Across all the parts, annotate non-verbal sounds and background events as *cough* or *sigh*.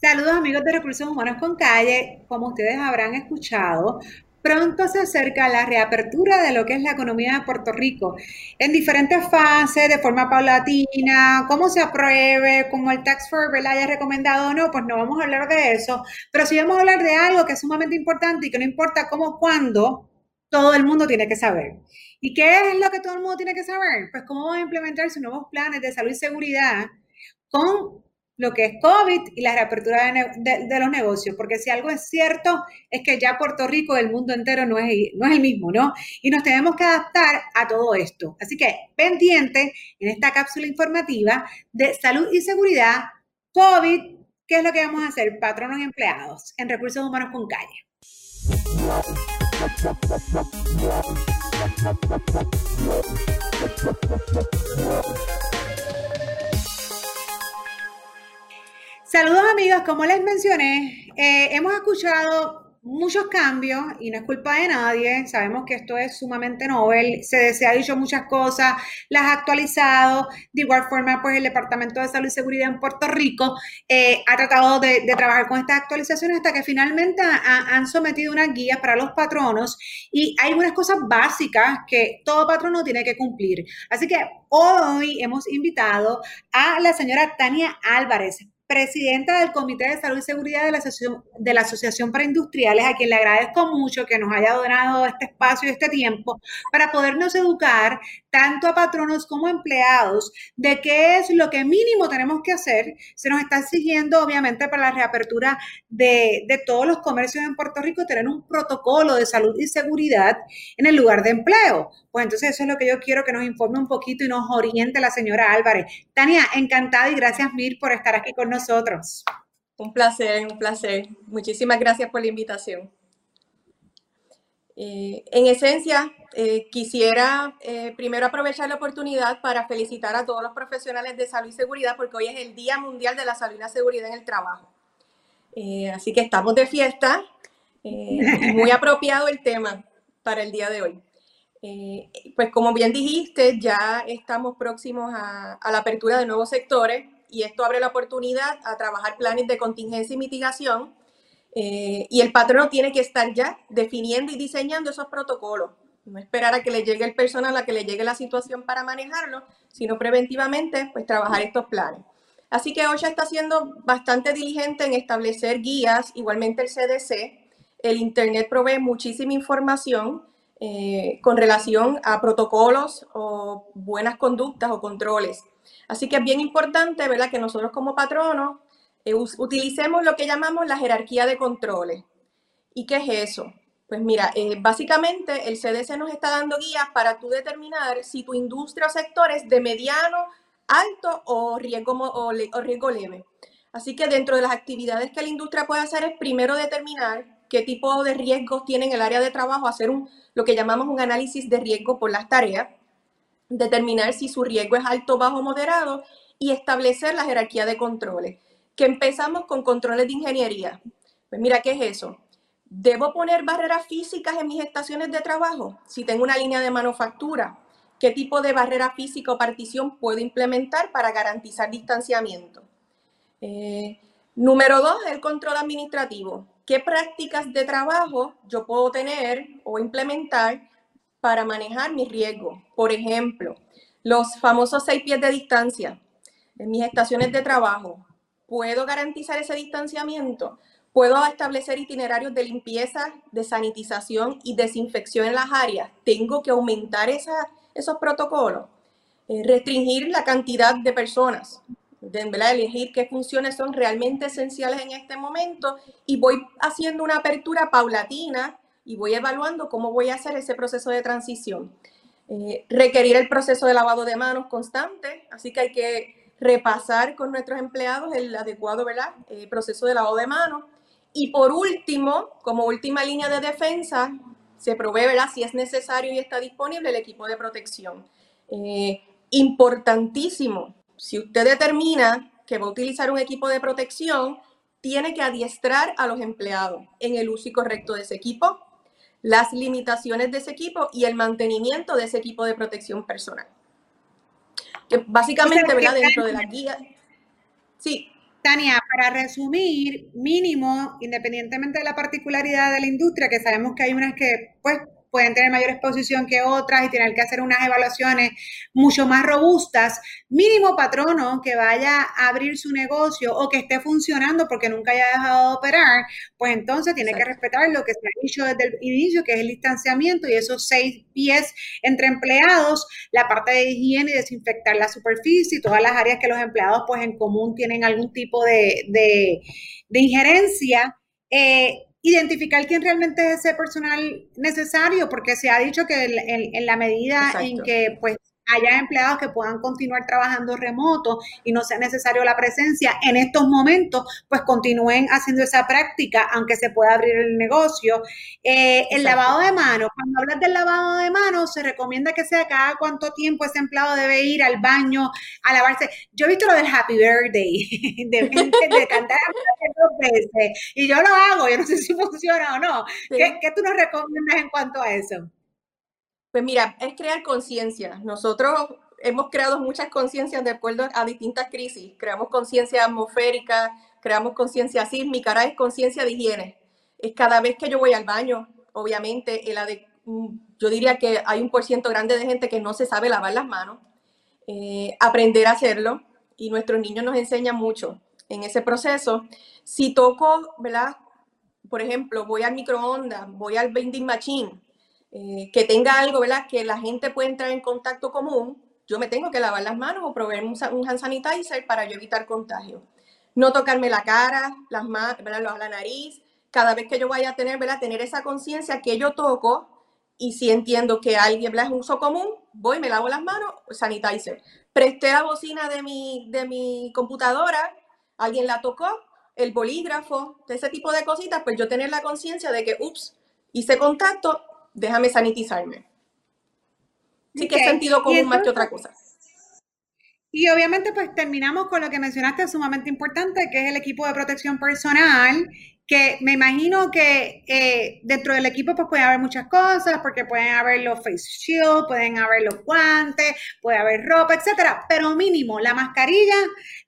Saludos amigos de Recursos Humanos con Calle. Como ustedes habrán escuchado, pronto se acerca la reapertura de lo que es la economía de Puerto Rico en diferentes fases, de forma paulatina, cómo se apruebe, como el Tax for la haya recomendado o no, pues no vamos a hablar de eso, pero sí vamos a hablar de algo que es sumamente importante y que no importa cómo, cuándo, todo el mundo tiene que saber. ¿Y qué es lo que todo el mundo tiene que saber? Pues cómo van a implementar sus nuevos planes de salud y seguridad con lo que es COVID y la reapertura de, los negocios, porque si algo es cierto es que ya Puerto Rico, el mundo entero no es, no es el mismo, ¿no? Y nos tenemos que adaptar a todo esto. Así que pendiente en esta cápsula informativa de salud y seguridad, COVID, ¿qué es lo que vamos a hacer? Patronos y empleados en recursos humanos con calle. Saludos amigos, como les mencioné, eh, hemos escuchado muchos cambios y no es culpa de nadie. Sabemos que esto es sumamente novel. Se, ha dicho muchas cosas, las ha actualizado. De igual forma, pues el Departamento de Salud y Seguridad en Puerto Rico eh, ha tratado de, trabajar con estas actualizaciones hasta que finalmente han sometido unas guías para los patronos y hay unas cosas básicas que todo patrono tiene que cumplir. Así que hoy hemos invitado a la señora Tania Álvarez, presidenta del Comité de Salud y Seguridad de la Asociación, de la Asociación para Industriales, a quien le agradezco mucho que nos haya donado este espacio y este tiempo para podernos educar tanto a patronos como a empleados de qué es lo que mínimo tenemos que hacer. Se nos está exigiendo, obviamente, para la reapertura de, de todos los comercios en Puerto Rico, tener un protocolo de salud y seguridad en el lugar de empleo. Pues entonces eso es lo que yo quiero que nos informe un poquito y nos oriente la señora Álvarez. Tania, encantada y gracias mil por estar aquí con nosotros. Un placer, un placer. Muchísimas gracias por la invitación. Eh, en esencia, eh, quisiera eh, primero aprovechar la oportunidad para felicitar a todos los profesionales de salud y seguridad porque hoy es el Día Mundial de la Salud y la Seguridad en el Trabajo. así que estamos de fiesta muy apropiado el tema para el día de hoy. Eh, pues como bien dijiste, ya estamos próximos a, la apertura de nuevos sectores y esto abre la oportunidad a trabajar planes de contingencia y mitigación. Eh, y el patrono tiene que estar ya definiendo y diseñando esos protocolos. No esperar a que le llegue el personal, a que le llegue la situación para manejarlo, sino preventivamente, pues trabajar estos planes. Así que OSHA está siendo bastante diligente en establecer guías, igualmente el CDC. El Internet provee muchísima información eh, con relación a protocolos o buenas conductas o controles. Así que es bien importante, ¿verdad?, que nosotros como patronos eh, utilicemos lo que llamamos la jerarquía de controles. ¿Y qué es eso? Pues mira, eh, básicamente el CDC nos está dando guías para tú determinar si tu industria o sector es de mediano, alto o riesgo, o riesgo leve. Así que dentro de las actividades que la industria puede hacer es primero determinar qué tipo de riesgos tiene en el área de trabajo, hacer un, lo que llamamos un análisis de riesgo por las tareas, determinar si su riesgo es alto, bajo, moderado y establecer la jerarquía de controles. Que empezamos con controles de ingeniería. Pues mira, ¿qué es eso? ¿Debo poner barreras físicas en mis estaciones de trabajo? Si tengo una línea de manufactura, ¿qué tipo de barrera física o partición puedo implementar para garantizar distanciamiento? Eh, número dos, el control administrativo qué prácticas de trabajo yo puedo tener o implementar para manejar mi riesgo. Por ejemplo, los famosos seis pies de distancia en mis estaciones de trabajo. ¿Puedo garantizar ese distanciamiento? ¿Puedo establecer itinerarios de limpieza, de sanitización y desinfección en las áreas? ¿Tengo que aumentar esos protocolos? Eh, restringir la cantidad de personas de elegir qué funciones son realmente esenciales en este momento y voy haciendo una apertura paulatina y voy evaluando cómo voy a hacer ese proceso de transición. Eh, requerir el proceso de lavado de manos constante, así que hay que repasar con nuestros empleados el adecuado ¿verdad? Eh, proceso de lavado de manos. Y por último, como última línea de defensa, se provee ¿verdad? si es necesario y está disponible el equipo de protección. Eh, importantísimo si usted determina que va a utilizar un equipo de protección, tiene que adiestrar a los empleados en el uso correcto de ese equipo, las limitaciones de ese equipo y el mantenimiento de ese equipo de protección personal. Que básicamente, ¿verdad? Dentro de la guía. Sí. Tania, para resumir, mínimo, independientemente de la particularidad de la industria, que sabemos que hay unas que, pues, pueden tener mayor exposición que otras y tener que hacer unas evaluaciones mucho más robustas, mínimo patrono que vaya a abrir su negocio o que esté funcionando porque nunca haya dejado de operar, pues entonces tiene que respetar lo que se ha dicho desde el inicio, que es el distanciamiento y esos seis pies entre empleados, la parte de higiene y desinfectar la superficie y todas las áreas que los empleados pues en común tienen algún tipo de, de, de injerencia. Eh, identificar quién realmente es ese personal necesario, porque se ha dicho que en, la medida en que pues haya empleados que puedan continuar trabajando remoto y no sea necesario la presencia en estos momentos, pues continúen haciendo esa práctica, aunque se pueda abrir el negocio. Eh, el lavado de manos, cuando hablas del lavado de manos, se recomienda que sea cada cuánto tiempo ese empleado debe ir al baño a lavarse. Yo he visto lo del Happy Birthday, *laughs* de, de cantar dos veces, y yo lo hago, yo no sé si funciona o no. ¿Qué, ¿Qué tú nos recomiendas en cuanto a eso? Pues mira, es crear conciencia. Nosotros hemos creado muchas conciencias de acuerdo a distintas crisis. Creamos conciencia atmosférica, creamos conciencia sísmica, ahora es conciencia de higiene. Es cada vez que yo voy al baño, obviamente, el mm, yo diría que hay un por ciento grande de gente que no se sabe lavar las manos. Eh, aprender a hacerlo y nuestros niños nos enseñan mucho en ese proceso. Si toco, ¿verdad? Por ejemplo, voy al microondas, voy al vending machine, eh, que tenga algo, ¿verdad? Que la gente pueda entrar en contacto común, yo me tengo que lavar las manos o proveer un, hand sanitizer para yo evitar contagio. No tocarme la cara, las manos, la nariz. Cada vez que yo vaya a tener, ¿verdad? Tener esa conciencia que yo toco y si entiendo que alguien ¿verdad? es un uso común, voy, me lavo las manos, sanitizer. Presté la bocina de mi, de mi computadora, alguien la tocó, el bolígrafo, ese tipo de cositas, pues yo tener la conciencia de que, ups, hice contacto, déjame sanitizarme. Sí que es sentido común más que otra cosa. Y obviamente pues terminamos con lo que mencionaste sumamente importante, que es el equipo de protección personal, que me imagino que eh, dentro del equipo pues puede haber muchas cosas, porque pueden haber los face shield, pueden haber los guantes, puede haber ropa, etcétera, pero mínimo, la mascarilla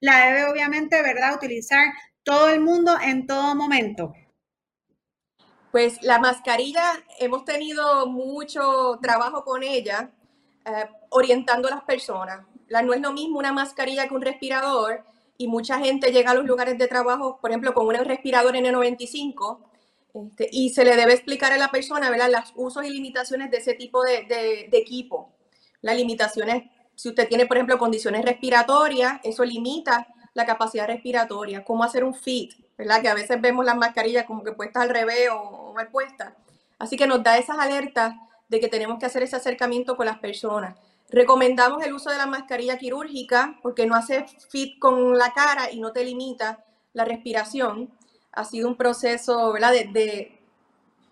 la debe obviamente, ¿verdad?, utilizar todo el mundo en todo momento. Pues la mascarilla, hemos tenido mucho trabajo con ella, eh, orientando a las personas. La, no es lo mismo una mascarilla que un respirador y mucha gente llega a los lugares de trabajo, por ejemplo, con un respirador N95 este, y se le debe explicar a la persona ¿verdad? los usos y limitaciones de ese tipo de, de, equipo. Las limitaciones, si usted tiene, por ejemplo, condiciones respiratorias, eso limita la capacidad respiratoria, cómo hacer un fit, ¿verdad? Que a veces vemos las mascarillas como que puestas al revés o, mal. Así que nos da esas alertas de que tenemos que hacer ese acercamiento con las personas. Recomendamos el uso de la mascarilla quirúrgica porque no hace fit con la cara y no te limita la respiración. Ha sido un proceso. De,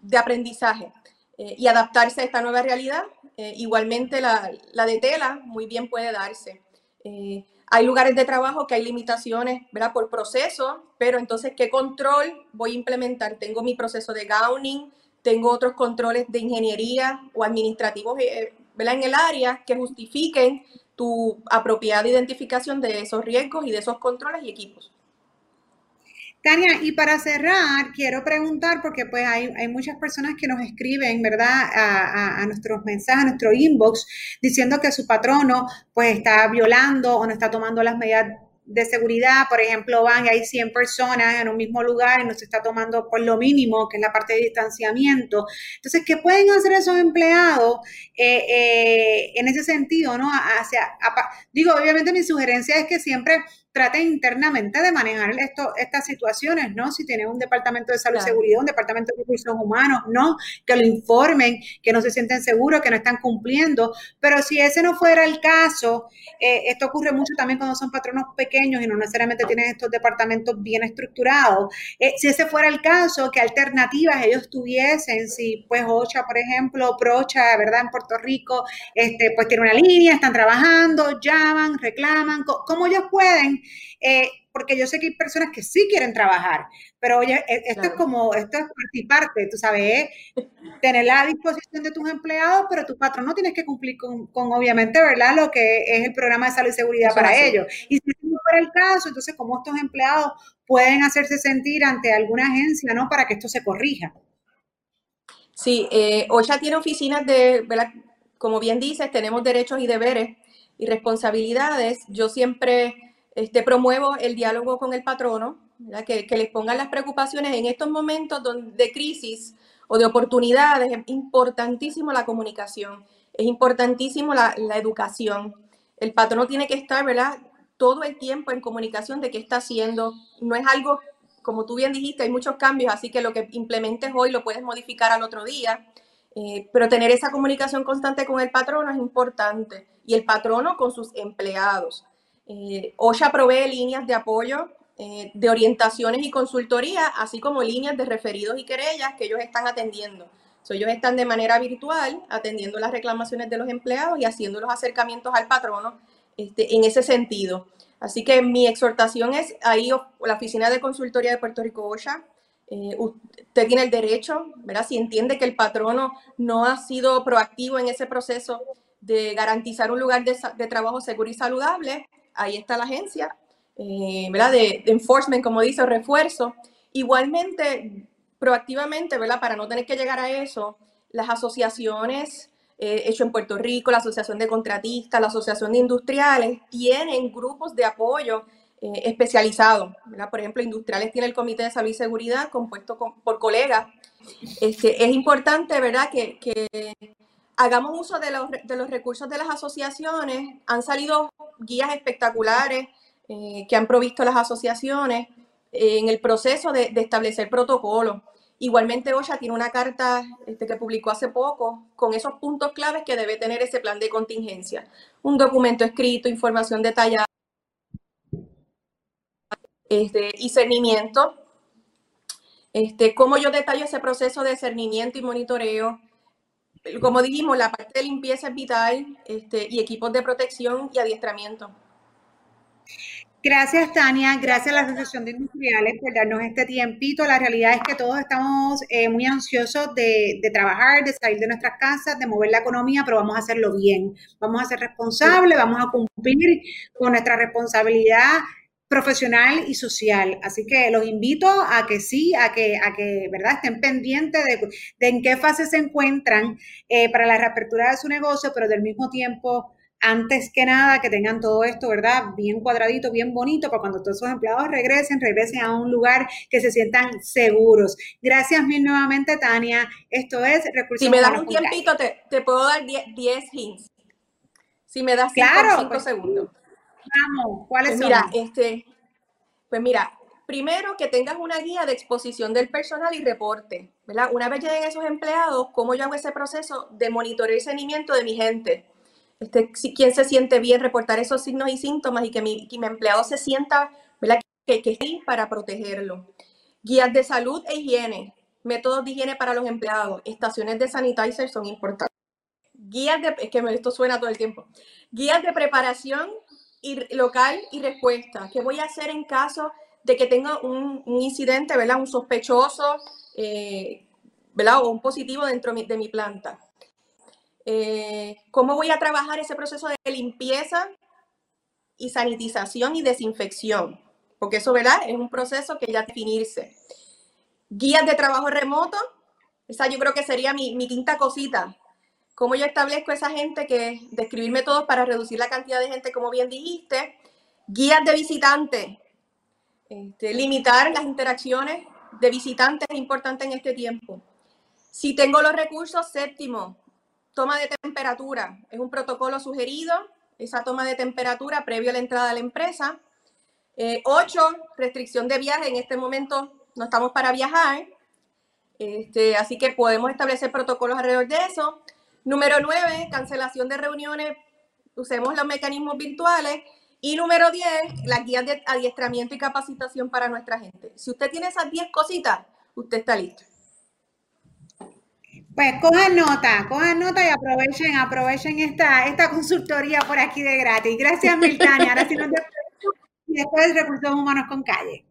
de, aprendizaje eh, y adaptarse a esta nueva realidad. Eh, igualmente la, la, de tela muy bien puede darse. Eh, hay lugares de trabajo que hay limitaciones, ¿verdad? Por proceso, pero entonces, ¿qué control voy a implementar? Tengo mi proceso de gowning, tengo otros controles de ingeniería o administrativos, eh, ¿verdad? En el área que justifiquen tu apropiada identificación de esos riesgos y de esos controles y equipos. Tania, y para cerrar, quiero preguntar, porque pues hay, muchas personas que nos escriben, ¿verdad?, a, nuestros mensajes, a nuestro inbox, diciendo que su patrono pues está violando o no está tomando las medidas de seguridad, por ejemplo, van y hay 100 personas en un mismo lugar y no se está tomando por lo mínimo, que es la parte de distanciamiento. Entonces, ¿qué pueden hacer esos empleados eh, eh, en ese sentido? ¿no? Hacia, digo, obviamente mi sugerencia es que siempre traten internamente de manejar esto, estas situaciones, ¿no? Si tienen un departamento de salud y seguridad, un departamento de recursos humanos, ¿no? Que lo informen, que no se sienten seguros, que no están cumpliendo. Pero si ese no fuera el caso, eh, esto ocurre mucho también cuando son patronos pequeños y no necesariamente tienen estos departamentos bien estructurados. Eh, si ese fuera el caso, ¿qué alternativas ellos tuviesen? Si, pues, OCHA, por ejemplo, PROCHA, ¿verdad? En Puerto Rico, este, pues tiene una línea, están trabajando, llaman, reclaman, ¿cómo ellos pueden eh, porque yo sé que hay personas que sí quieren trabajar, pero oye, e, esto es como, esto es parte tú sabes, tener la disposición de tus empleados, pero tu patrón no tienes que cumplir con, obviamente, ¿verdad? Lo que es el programa de salud y seguridad para ellos. Y si no fuera el caso, entonces cómo estos empleados pueden hacerse sentir ante alguna agencia, ¿no? Para que esto se corrija. Sí, eh, OSHA tiene oficinas de, ¿verdad? como bien dices, tenemos derechos y deberes y responsabilidades. Yo siempre este, promuevo el diálogo con el patrono, que, les pongan las preocupaciones en estos momentos de crisis o de oportunidades. Es importantísimo la comunicación, es importantísimo la, la educación. El patrono tiene que estar, ¿verdad? Todo el tiempo en comunicación de qué está haciendo. No es algo, como tú bien dijiste, hay muchos cambios, así que lo que implementes hoy lo puedes modificar al otro día. Eh, pero tener esa comunicación constante con el patrono es importante y el patrono con sus empleados. Eh, OSHA provee líneas de apoyo, eh, de orientaciones y consultoría, así como líneas de referidos y querellas que ellos están atendiendo. ellos están de manera virtual atendiendo las reclamaciones de los empleados y haciendo los acercamientos al patrono este, en ese sentido. Así que mi exhortación es ahí la Oficina de Consultoría de Puerto Rico OSHA, eh, usted tiene el derecho, ¿verdad? Si entiende que el patrono no ha sido proactivo en ese proceso de garantizar un lugar de, trabajo seguro y saludable, ahí está la agencia, eh, ¿verdad? De, enforcement, como dice, refuerzo. Igualmente, proactivamente, ¿verdad? Para no tener que llegar a eso, las asociaciones eh, hecho en Puerto Rico, la Asociación de Contratistas, la Asociación de Industriales, tienen grupos de apoyo eh, especializado. Por ejemplo, Industriales tiene el Comité de Salud y Seguridad compuesto por colegas. Este, es importante, ¿verdad?, que, hagamos uso de los, de los, recursos de las asociaciones. Han salido guías espectaculares eh, que han provisto las asociaciones en el proceso de, establecer protocolos. Igualmente, OSHA tiene una carta este, que publicó hace poco con esos puntos claves que debe tener ese plan de contingencia. Un documento escrito, información detallada este, y cernimiento. Este, ¿Cómo yo detallo ese proceso de cernimiento y monitoreo? Como dijimos, la parte de limpieza es vital este, y equipos de protección y adiestramiento. Gracias, Tania. Gracias a la Asociación de Industriales por darnos este tiempito. La realidad es que todos estamos eh, muy ansiosos de, de, trabajar, de salir de nuestras casas, de mover la economía, pero vamos a hacerlo bien. Vamos a ser responsables, vamos a cumplir con nuestra responsabilidad profesional y social. Así que los invito a que sí, a que, a que ¿verdad? estén pendientes de, en qué fase se encuentran eh, para la reapertura de su negocio, pero del mismo tiempo, antes que nada, que tengan todo esto, ¿verdad? Bien cuadradito, bien bonito, para cuando todos esos empleados regresen, regresen a un lugar que se sientan seguros. Gracias mil nuevamente, Tania. Esto es Recursos Si me das un tiempito, te, te, puedo dar 10 hints. Si me das 5 claro, pues, segundos. Vamos, ¿cuáles pues mira, Este, pues mira, primero que tengas una guía de exposición del personal y reporte, ¿verdad? Una vez lleguen esos empleados, ¿cómo yo hago ese proceso de monitoreo y seguimiento de mi gente? Este, si, ¿Quién se siente bien? Reportar esos signos y síntomas y que mi, que mi empleado se sienta, ¿verdad? Que, que esté para protegerlo. Guías de salud e higiene, métodos de higiene para los empleados, estaciones de sanitizer son importantes. Guías de, es que esto suena todo el tiempo. Guías de preparación local y respuesta. ¿Qué voy a hacer en caso de que tenga un, incidente, ¿verdad? Un sospechoso, eh, ¿verdad? O un positivo dentro de mi planta. Eh, ¿Cómo voy a trabajar ese proceso de limpieza y sanitización y desinfección? Porque eso, ¿verdad? Es un proceso que ya definirse. Guías de trabajo remoto, esa yo creo que sería mi, mi quinta cosita. ¿Cómo yo establezco esa gente que describir métodos para reducir la cantidad de gente, como bien dijiste? Guías de visitantes. Este, limitar las interacciones de visitantes es importante en este tiempo. Si tengo los recursos, séptimo, toma de temperatura. Es un protocolo sugerido, esa toma de temperatura previo a la entrada a la empresa. Eh, ocho, restricción de viaje. En este momento no estamos para viajar. Este, así que podemos establecer protocolos alrededor de eso. Número 9, cancelación de reuniones, usemos los mecanismos virtuales. Y número 10, las guías de adiestramiento y capacitación para nuestra gente. Si usted tiene esas 10 cositas, usted está listo. Pues cojan nota, cojan nota y aprovechen, aprovechen esta, esta consultoría por aquí de gratis. Gracias, Miltania. Ahora sí nos y después Recursos Humanos con Calle.